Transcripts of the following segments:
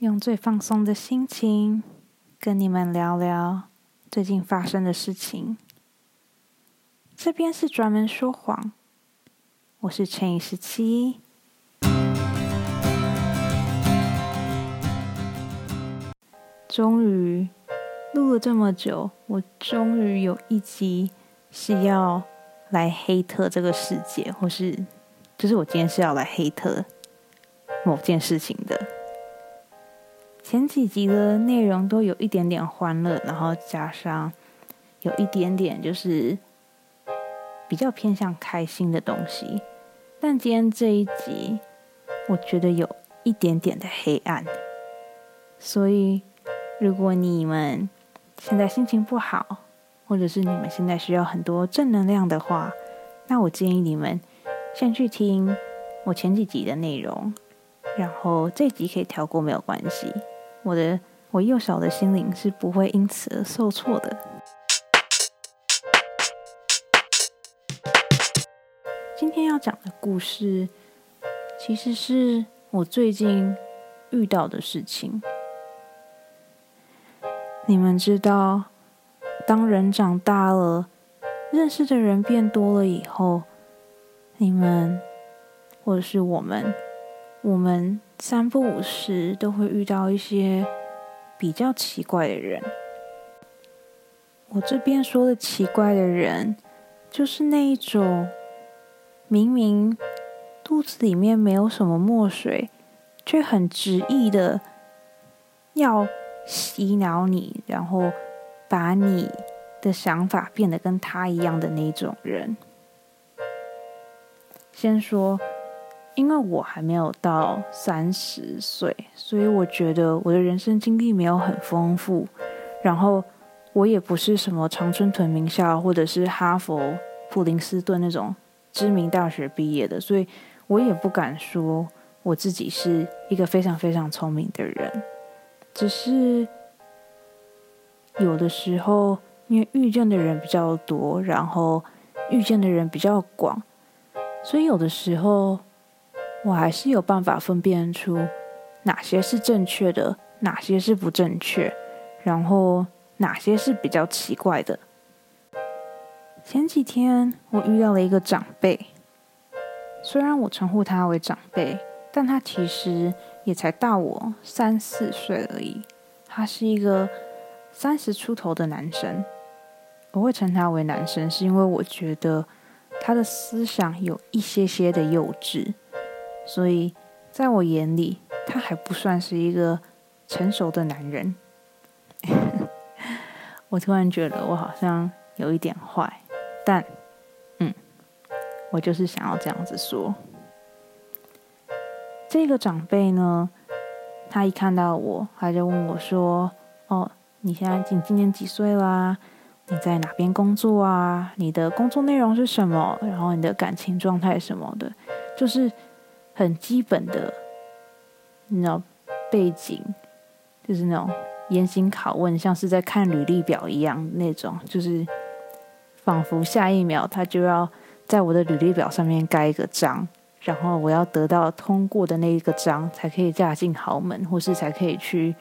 用最放松的心情跟你们聊聊最近发生的事情。这边是专门说谎，我是乘以十七。终于录了这么久，我终于有一集是要来黑特这个世界，或是就是我今天是要来黑特某件事情的。前几集的内容都有一点点欢乐，然后加上有一点点就是比较偏向开心的东西，但今天这一集我觉得有一点点的黑暗，所以。如果你们现在心情不好，或者是你们现在需要很多正能量的话，那我建议你们先去听我前几集的内容，然后这集可以跳过没有关系。我的我幼小的心灵是不会因此而受挫的。今天要讲的故事，其实是我最近遇到的事情。你们知道，当人长大了，认识的人变多了以后，你们或者是我们，我们三不五时都会遇到一些比较奇怪的人。我这边说的奇怪的人，就是那一种明明肚子里面没有什么墨水，却很执意的要。洗脑你，然后把你的想法变得跟他一样的那种人。先说，因为我还没有到三十岁，所以我觉得我的人生经历没有很丰富。然后我也不是什么常春藤名校或者是哈佛、普林斯顿那种知名大学毕业的，所以我也不敢说我自己是一个非常非常聪明的人。只是有的时候，因为遇见的人比较多，然后遇见的人比较广，所以有的时候我还是有办法分辨出哪些是正确的，哪些是不正确，然后哪些是比较奇怪的。前几天我遇到了一个长辈，虽然我称呼他为长辈，但他其实。也才大我三四岁而已，他是一个三十出头的男生。我会称他为男生，是因为我觉得他的思想有一些些的幼稚，所以在我眼里，他还不算是一个成熟的男人。我突然觉得我好像有一点坏，但嗯，我就是想要这样子说。这个长辈呢，他一看到我，他就问我说：“哦，你现在今今年几岁啦？你在哪边工作啊？你的工作内容是什么？然后你的感情状态什么的，就是很基本的，你知道背景，就是那种严刑拷问，像是在看履历表一样那种，就是仿佛下一秒他就要在我的履历表上面盖一个章。”然后我要得到通过的那一个章，才可以嫁进豪门，或是才可以去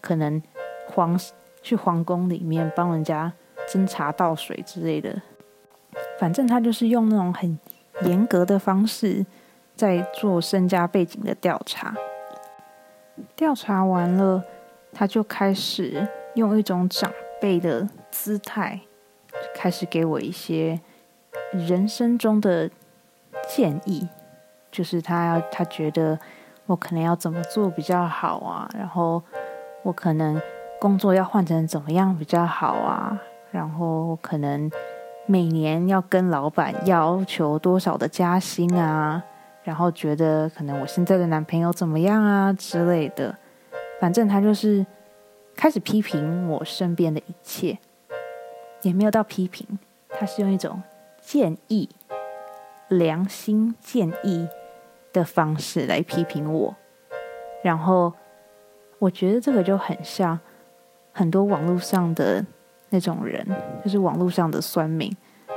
可能皇去皇宫里面帮人家斟茶倒水之类的。反正他就是用那种很严格的方式在做身家背景的调查。调查完了，他就开始用一种长辈的姿态，开始给我一些人生中的建议。就是他要，他觉得我可能要怎么做比较好啊？然后我可能工作要换成怎么样比较好啊？然后可能每年要跟老板要求多少的加薪啊？然后觉得可能我现在的男朋友怎么样啊之类的。反正他就是开始批评我身边的一切，也没有到批评，他是用一种建议、良心建议。的方式来批评我，然后我觉得这个就很像很多网络上的那种人，就是网络上的酸民，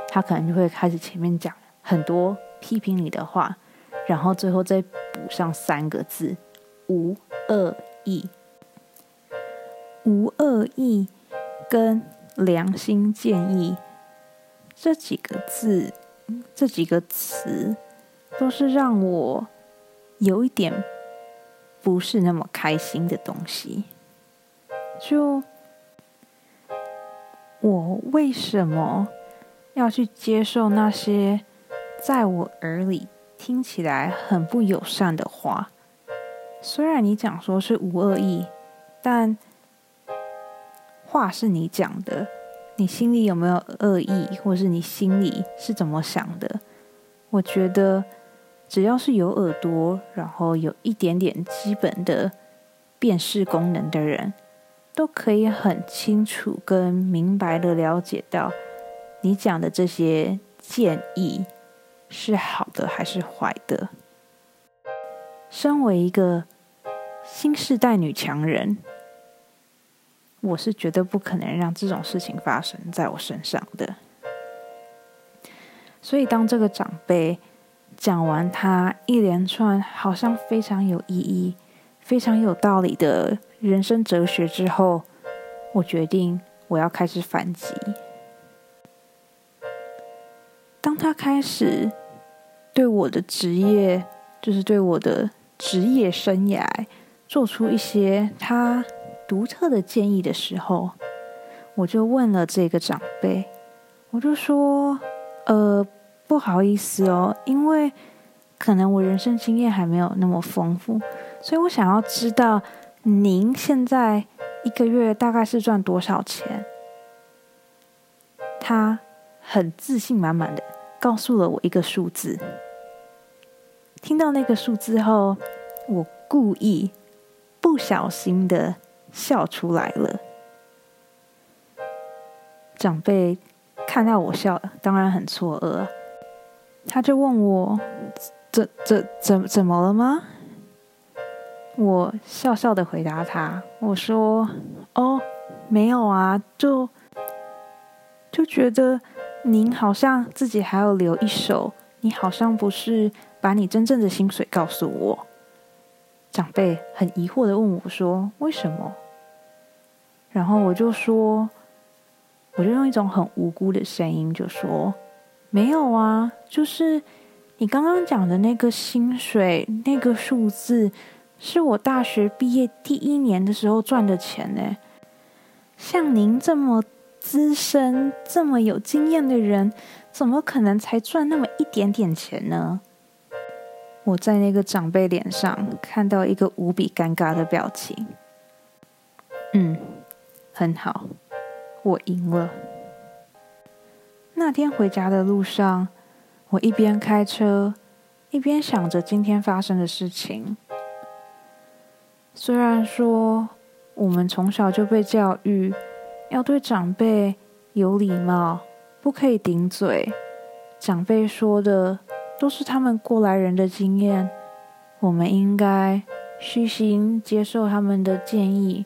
他可能就会开始前面讲很多批评你的话，然后最后再补上三个字“无恶意”，无恶意跟良心建议这几个字，这几个词，都是让我有一点不是那么开心的东西。就我为什么要去接受那些在我耳里听起来很不友善的话？虽然你讲说是无恶意，但话是你讲的，你心里有没有恶意，或是你心里是怎么想的？我觉得只要是有耳朵，然后有一点点基本的辨识功能的人，都可以很清楚跟明白的了解到你讲的这些建议是好的还是坏的。身为一个。新时代女强人，我是绝对不可能让这种事情发生在我身上的。所以，当这个长辈讲完他一连串好像非常有意义、非常有道理的人生哲学之后，我决定我要开始反击。当他开始对我的职业，就是对我的职业生涯，做出一些他独特的建议的时候，我就问了这个长辈，我就说：“呃，不好意思哦，因为可能我人生经验还没有那么丰富，所以我想要知道您现在一个月大概是赚多少钱。”他很自信满满的告诉了我一个数字。听到那个数字后，我故意。不小心的笑出来了，长辈看到我笑，当然很错愕，他就问我：“怎怎怎怎么了吗？”我笑笑的回答他：“我说，哦，没有啊，就就觉得您好像自己还要留一手，你好像不是把你真正的薪水告诉我。”长辈很疑惑的问我说：“为什么？”然后我就说：“我就用一种很无辜的声音就说：‘没有啊，就是你刚刚讲的那个薪水那个数字，是我大学毕业第一年的时候赚的钱呢。像您这么资深、这么有经验的人，怎么可能才赚那么一点点钱呢？’”我在那个长辈脸上看到一个无比尴尬的表情。嗯，很好，我赢了。那天回家的路上，我一边开车，一边想着今天发生的事情。虽然说我们从小就被教育要对长辈有礼貌，不可以顶嘴，长辈说的。都是他们过来人的经验，我们应该虚心接受他们的建议，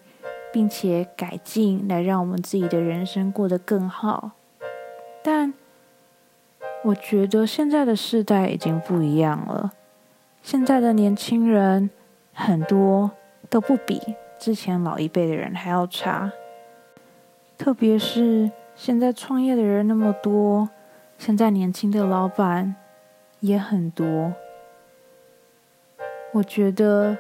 并且改进，来让我们自己的人生过得更好。但我觉得现在的世代已经不一样了，现在的年轻人很多都不比之前老一辈的人还要差，特别是现在创业的人那么多，现在年轻的老板。也很多。我觉得，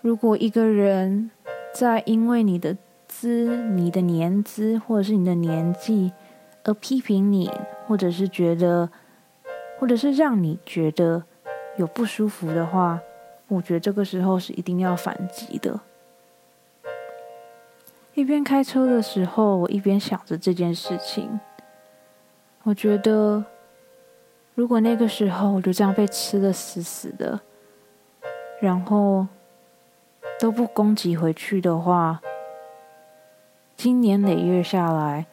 如果一个人在因为你的资、你的年资或者是你的年纪而批评你，或者是觉得，或者是让你觉得有不舒服的话，我觉得这个时候是一定要反击的。一边开车的时候，我一边想着这件事情，我觉得。如果那个时候我就这样被吃的死死的，然后都不攻击回去的话，今年累月下来，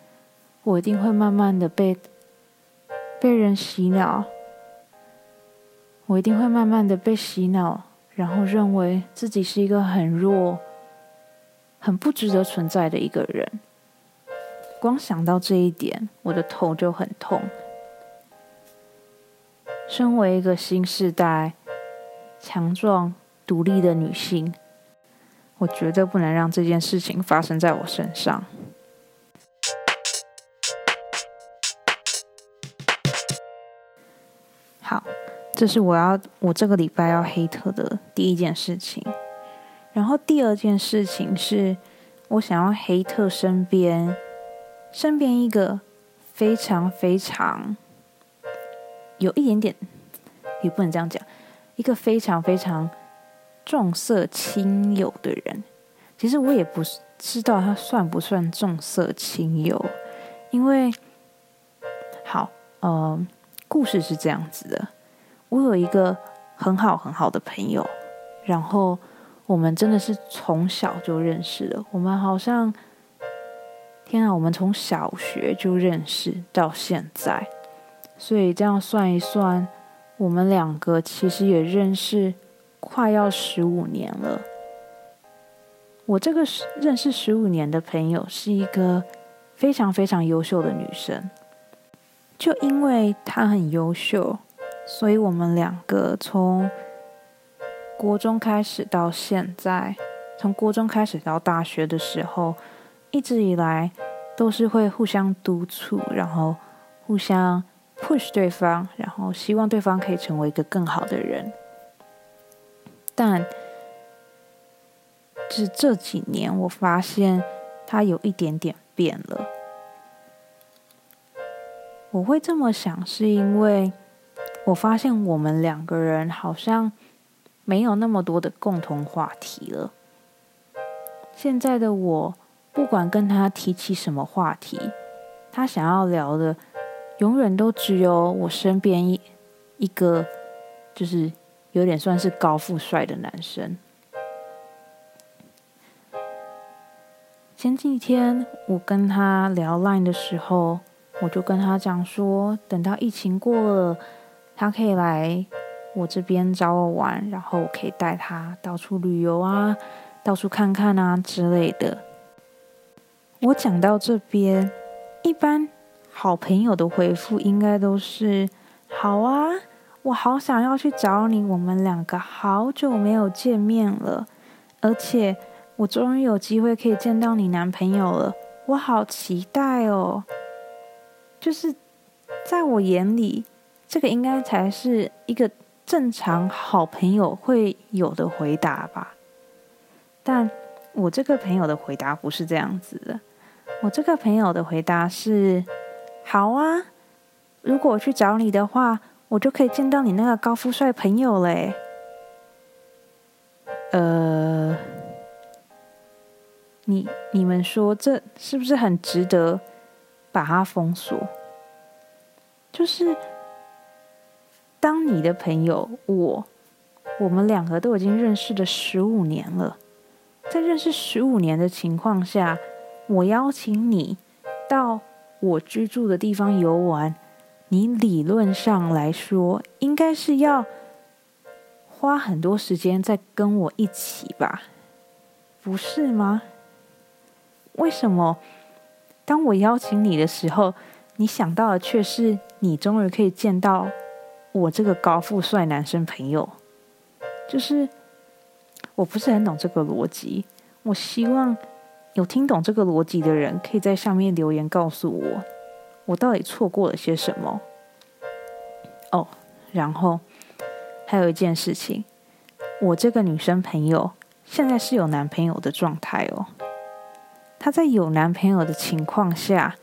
我一定会慢慢的被被人洗脑，我一定会慢慢的被洗脑，然后认为自己是一个很弱、很不值得存在的一个人。光想到这一点，我的头就很痛。身为一个新时代、强壮、独立的女性，我绝对不能让这件事情发生在我身上。好，这是我要我这个礼拜要黑特的第一件事情。然后第二件事情是我想要黑特身边身边一个非常非常有一点点，也不能这样讲，一个非常非常重色轻友的人。其实我也不知道他算不算重色轻友，因为好，呃，故事是这样子的，我有一个很好很好的朋友，然后。我们真的是从小就认识了。我们好像，天啊，我们从小学就认识到现在，所以这样算一算，我们两个其实也认识快要十五年了。我这个认识十五年的朋友是一个非常非常优秀的女生，就因为她很优秀，所以我们两个从。国中开始到现在，从国中开始到大学的时候，一直以来都是会互相督促，然后互相 push 对方，然后希望对方可以成为一个更好的人。但是这几年，我发现他有一点点变了。我会这么想，是因为我发现我们两个人好像。没有那么多的共同话题了。现在的我，不管跟他提起什么话题，他想要聊的，永远都只有我身边一一个，就是有点算是高富帅的男生。前几天我跟他聊 Line 的时候，我就跟他讲说，等到疫情过了，他可以来。我这边找我玩，然后我可以带他到处旅游啊，到处看看啊之类的。我讲到这边，一般好朋友的回复应该都是“好啊，我好想要去找你，我们两个好久没有见面了，而且我终于有机会可以见到你男朋友了，我好期待哦。”就是在我眼里，这个应该才是一个。正常好朋友会有的回答吧，但我这个朋友的回答不是这样子的。我这个朋友的回答是：好啊，如果我去找你的话，我就可以见到你那个高富帅朋友嘞。呃，你你们说这是不是很值得把它封锁？就是。当你的朋友我，我们两个都已经认识了十五年了，在认识十五年的情况下，我邀请你到我居住的地方游玩，你理论上来说应该是要花很多时间在跟我一起吧，不是吗？为什么当我邀请你的时候，你想到的却是你终于可以见到？我这个高富帅男生朋友，就是我不是很懂这个逻辑。我希望有听懂这个逻辑的人，可以在下面留言告诉我，我到底错过了些什么。哦，然后还有一件事情，我这个女生朋友现在是有男朋友的状态哦。她在有男朋友的情况下。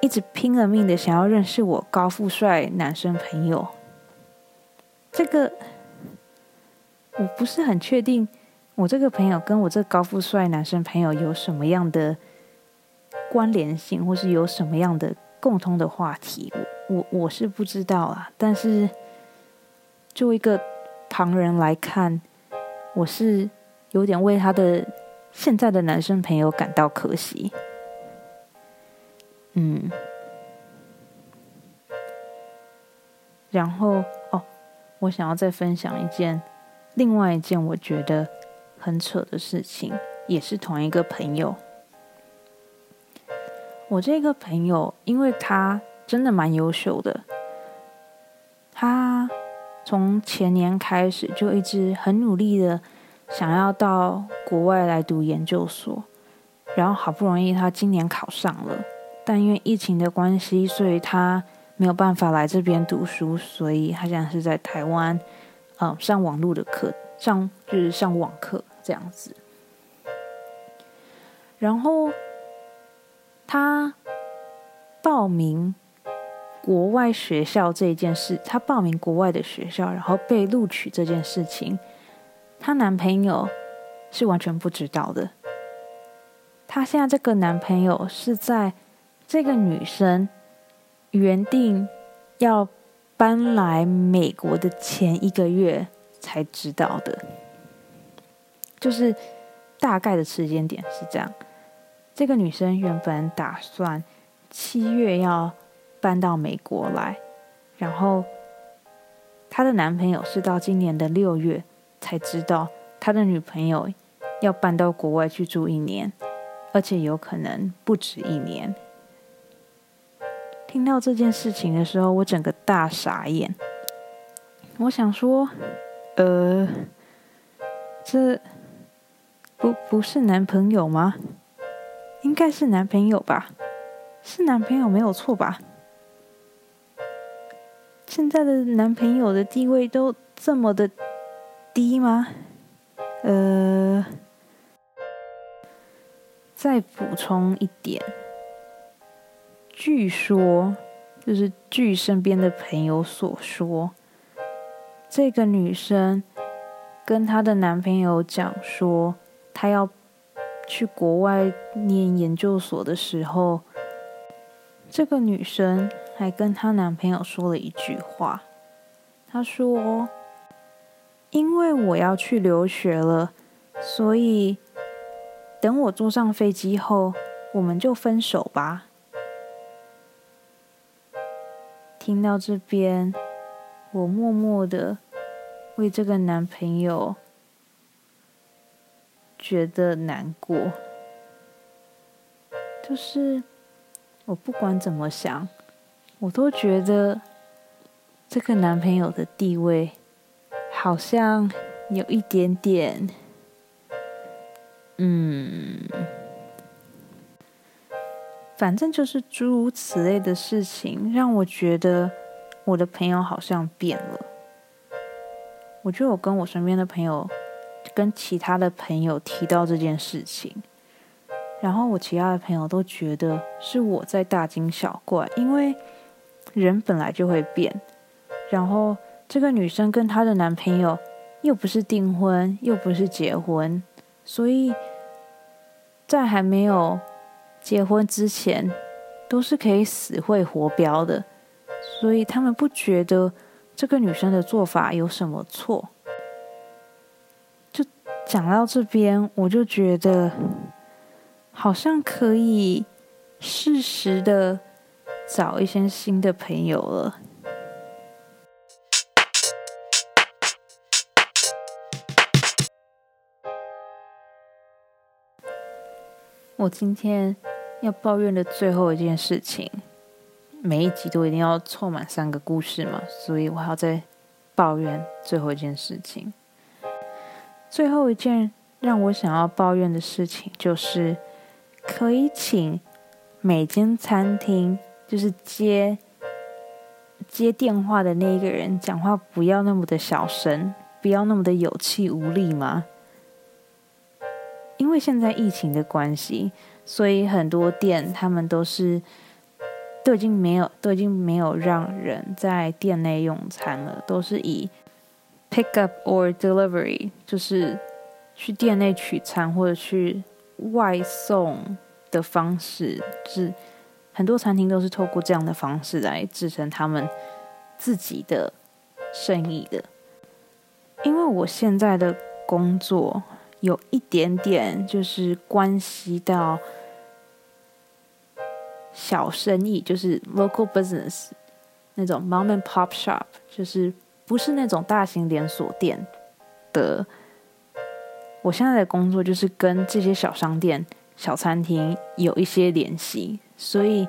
一直拼了命的想要认识我高富帅男生朋友，这个我不是很确定，我这个朋友跟我这高富帅男生朋友有什么样的关联性，或是有什么样的共通的话题，我我我是不知道啊。但是作为一个旁人来看，我是有点为他的现在的男生朋友感到可惜。嗯，然后哦，我想要再分享一件，另外一件我觉得很扯的事情，也是同一个朋友。我这个朋友，因为他真的蛮优秀的，他从前年开始就一直很努力的想要到国外来读研究所，然后好不容易他今年考上了，但因为疫情的关系，所以他没有办法来这边读书，所以他现在是在台湾，嗯，上网络的课，上就是上网课这样子。然后他报名国外学校这件事，他报名国外的学校，然后被录取这件事情，她男朋友是完全不知道的。她现在这个男朋友是在这个女生原定要搬来美国的前一个月才知道的，就是大概的时间点是这样。这个女生原本打算七月要搬到美国来，然后她的男朋友是到今年的六月才知道他的女朋友要搬到国外去住一年，而且有可能不止一年。听到这件事情的时候，我整个大傻眼。我想说，呃，这不不是男朋友吗？应该是男朋友吧，是男朋友没有错吧？现在的男朋友的地位都这么的低吗？呃，再补充一点，据说就是据身边的朋友所说，这个女生跟她的男朋友讲说，她要。去国外念研究所的时候，这个女生还跟她男朋友说了一句话。她说：“因为我要去留学了，所以等我坐上飞机后，我们就分手吧。”听到这边，我默默的为这个男朋友。觉得难过，就是我不管怎么想，我都觉得这个男朋友的地位好像有一点点，嗯，反正就是诸如此类的事情，让我觉得我的朋友好像变了。我觉得我跟我身边的朋友。跟其他的朋友提到这件事情，然后我其他的朋友都觉得是我在大惊小怪，因为人本来就会变。然后这个女生跟她的男朋友又不是订婚，又不是结婚，所以在还没有结婚之前，都是可以死会活标的。所以他们不觉得这个女生的做法有什么错。讲到这边，我就觉得好像可以适时的找一些新的朋友了。我今天要抱怨的最后一件事情，每一集都一定要凑满三个故事嘛，所以我还要再抱怨最后一件事情。最后一件让我想要抱怨的事情，就是可以请每间餐厅就是接接电话的那一个人讲话不要那么的小声，不要那么的有气无力吗？因为现在疫情的关系，所以很多店他们都是都已经没有都已经没有让人在店内用餐了，都是以。Pick up or delivery 就是去店内取餐或者去外送的方式，是很多餐厅都是透过这样的方式来支撑他们自己的生意的。因为我现在的工作有一点点就是关系到小生意，就是 local business 那种 mom and pop shop，就是。不是那种大型连锁店的。我现在的工作就是跟这些小商店、小餐厅有一些联系，所以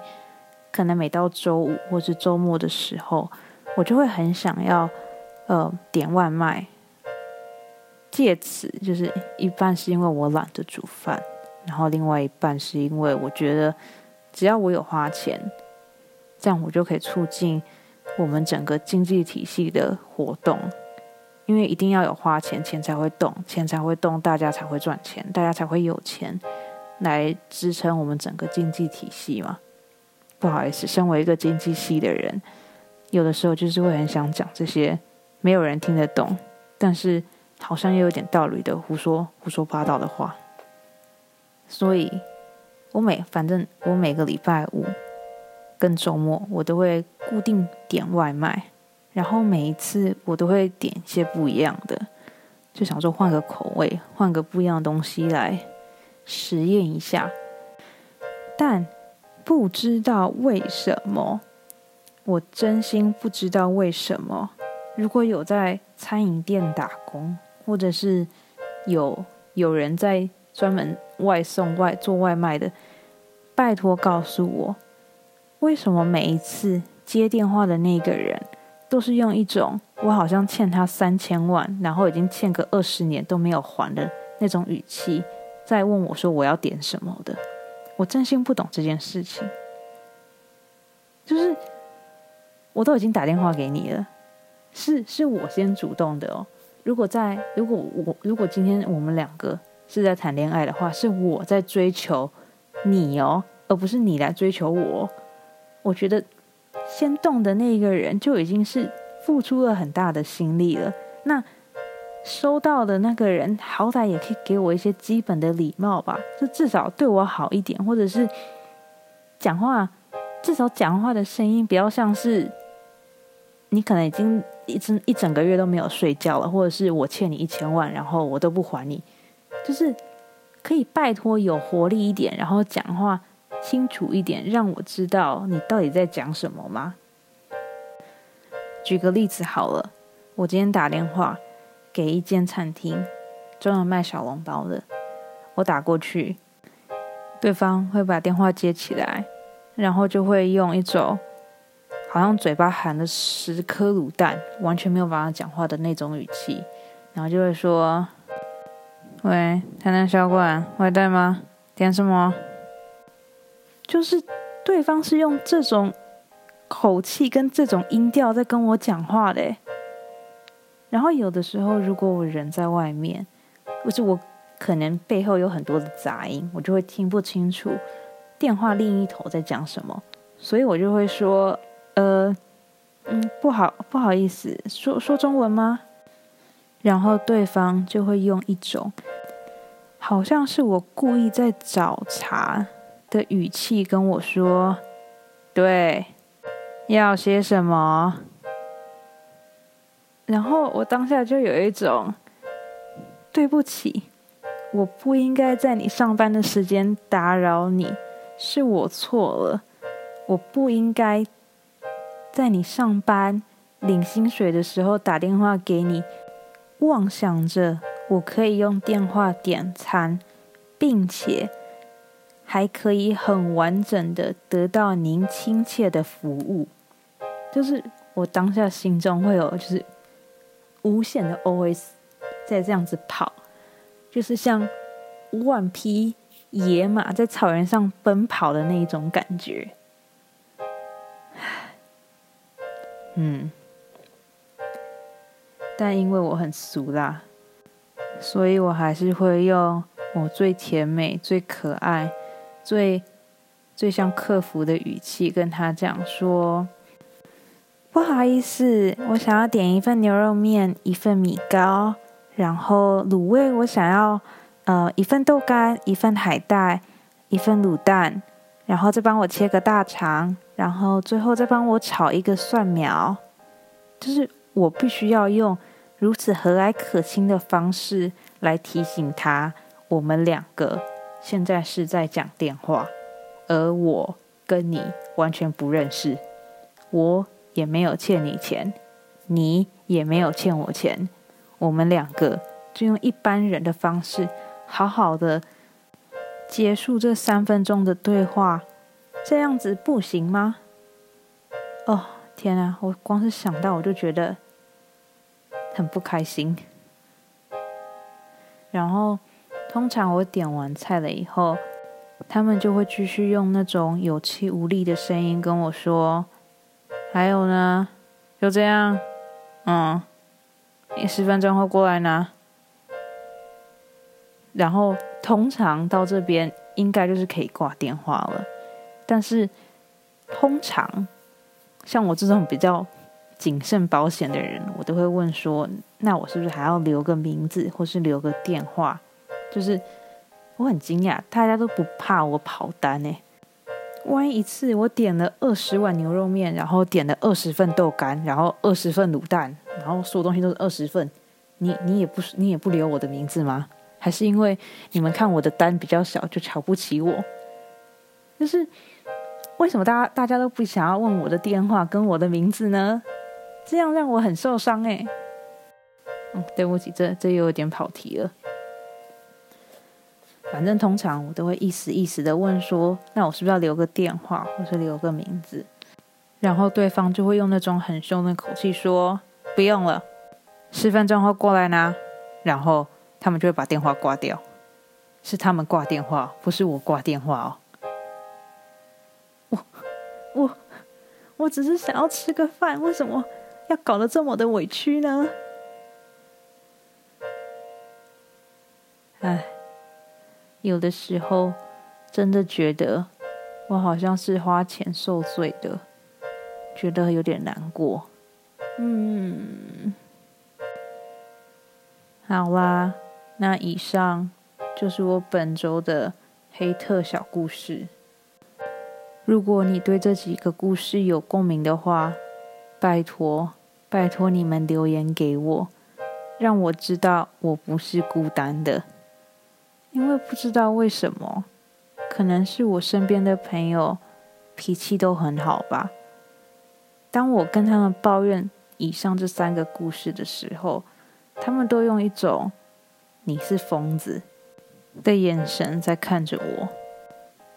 可能每到周五或是周末的时候，我就会很想要呃点外卖。借此就是一半是因为我懒得煮饭，然后另外一半是因为我觉得只要我有花钱，这样我就可以促进我们整个经济体系的活动。因为一定要有花钱，钱才会动，钱才会动，大家才会赚钱，大家才会有钱来支撑我们整个经济体系嘛。不好意思，身为一个经济系的人，有的时候就是会很想讲这些没有人听得懂，但是好像又有点道理的胡说胡说八道的话。所以，我每反正我每个礼拜五跟周末，我都会固定点外卖。然后每一次我都会点一些不一样的，就想说换个口味，换个不一样的东西来实验一下。但不知道为什么，我真心不知道为什么。如果有在餐饮店打工，或者是有有人在专门外送外做外卖的，拜托告诉我，为什么每一次接电话的那个人？都是用一种我好像欠他三千万，然后已经欠个二十年都没有还的那种语气，在问我说我要点什么的。我真心不懂这件事情，就是我都已经打电话给你了，是是我先主动的哦。如果在如果我如果今天我们两个是在谈恋爱的话，是我在追求你哦，而不是你来追求我。我觉得。先动的那一个人就已经是付出了很大的心力了。那收到的那个人，好歹也可以给我一些基本的礼貌吧，就至少对我好一点，或者是讲话，至少讲话的声音不要像是你可能已经一整一整个月都没有睡觉了，或者是我欠你一千万，然后我都不还你，就是可以拜托有活力一点，然后讲话。清楚一点，让我知道你到底在讲什么吗？举个例子好了，我今天打电话给一间餐厅，专门卖小笼包的。我打过去，对方会把电话接起来，然后就会用一种好像嘴巴含了十颗卤蛋，完全没有办法讲话的那种语气，然后就会说：“喂，台南小馆外带吗？点什么？”就是对方是用这种口气跟这种音调在跟我讲话的，然后有的时候如果我人在外面，或是我可能背后有很多的杂音，我就会听不清楚电话另一头在讲什么，所以我就会说，呃，嗯，不好，不好意思，说说中文吗？然后对方就会用一种好像是我故意在找茬。的语气跟我说：“对，要些什么？”然后我当下就有一种对不起，我不应该在你上班的时间打扰你，是我错了，我不应该在你上班领薪水的时候打电话给你，妄想着我可以用电话点餐，并且。还可以很完整的得到您亲切的服务，就是我当下心中会有就是无限的 OS 在这样子跑，就是像万匹野马在草原上奔跑的那一种感觉。嗯，但因为我很俗啦，所以我还是会用我最甜美、最可爱。最最像客服的语气跟他讲说：“不好意思，我想要点一份牛肉面，一份米糕，然后卤味我想要呃一份豆干，一份海带，一份卤蛋，然后再帮我切个大肠，然后最后再帮我炒一个蒜苗。就是我必须要用如此和蔼可亲的方式来提醒他，我们两个。”现在是在讲电话，而我跟你完全不认识，我也没有欠你钱，你也没有欠我钱，我们两个就用一般人的方式，好好的结束这三分钟的对话，这样子不行吗？哦，天啊，我光是想到我就觉得很不开心。然后通常我点完菜了以后，他们就会继续用那种有气无力的声音跟我说：“还有呢，就这样，嗯，你十分钟后过来拿。”然后通常到这边应该就是可以挂电话了，但是通常像我这种比较谨慎保险的人，我都会问说：那我是不是还要留个名字，或是留个电话？就是我很惊讶，大家都不怕我跑单呢。万一一次我点了二十碗牛肉面，然后点了二十份豆干，然后二十份卤蛋，然后所有东西都是二十份，你你也不你也不留我的名字吗？还是因为你们看我的单比较小，就瞧不起我？就是为什么大家大家都不想要问我的电话跟我的名字呢？这样让我很受伤哎。嗯，对不起，这这又有点跑题了。反正通常我都会意思意思的问说，那我是不是要留个电话，或是留个名字？然后对方就会用那种很凶的口气说，不用了，十分钟后过来拿。然后。他们就会把电话挂掉，是他们挂电话，不是我挂电话哦。我我我只是想要吃个饭，为什么要搞得这么的委屈呢？唉，有的时候真的觉得我好像是花钱受罪的，觉得有点难过。嗯，好啦。那以上就是我本周的黑特小故事。如果你对这几个故事有共鸣的话，拜托拜托你们留言给我，让我知道我不是孤单的。因为不知道为什么，可能是我身边的朋友脾气都很好吧。当我跟他们抱怨以上这三个故事的时候，他们都用一种。你是疯子的眼神在看着我，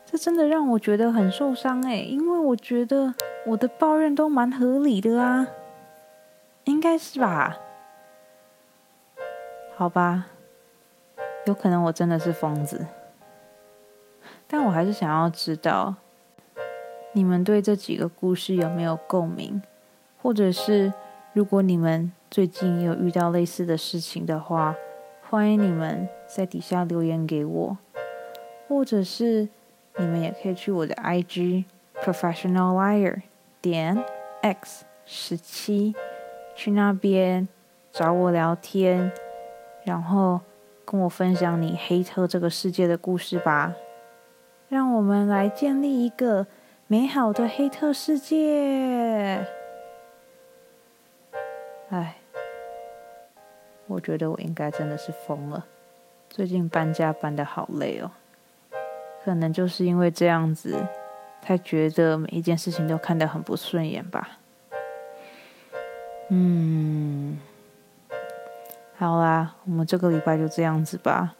这真的让我觉得很受伤哎，因为我觉得我的抱怨都蛮合理的啊，应该是吧？好吧，有可能我真的是疯子，但我还是想要知道，你们对这几个故事有没有共鸣，或者是如果你们最近有遇到类似的事情的话。欢迎你们在底下留言给我，或者是你们也可以去我的 IG professional liar 点 x 十七，去那边找我聊天，然后跟我分享你黑特这个世界的故事吧。让我们来建立一个美好的黑特世界。哎。我觉得我应该真的是疯了。最近搬家搬的好累哦，可能就是因为这样子，才觉得每一件事情都看得很不顺眼吧。嗯，好啦，我们这个礼拜就这样子吧，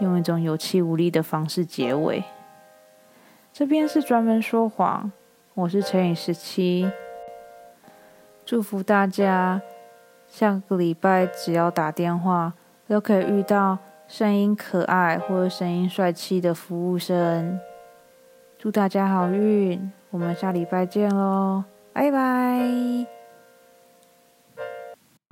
用一种有气无力的方式结尾。这边是专门说谎，我是乘以十七，祝福大家。下个礼拜只要打电话，都可以遇到声音可爱或者声音帅气的服务生。祝大家好运，我们下礼拜见喽，拜拜。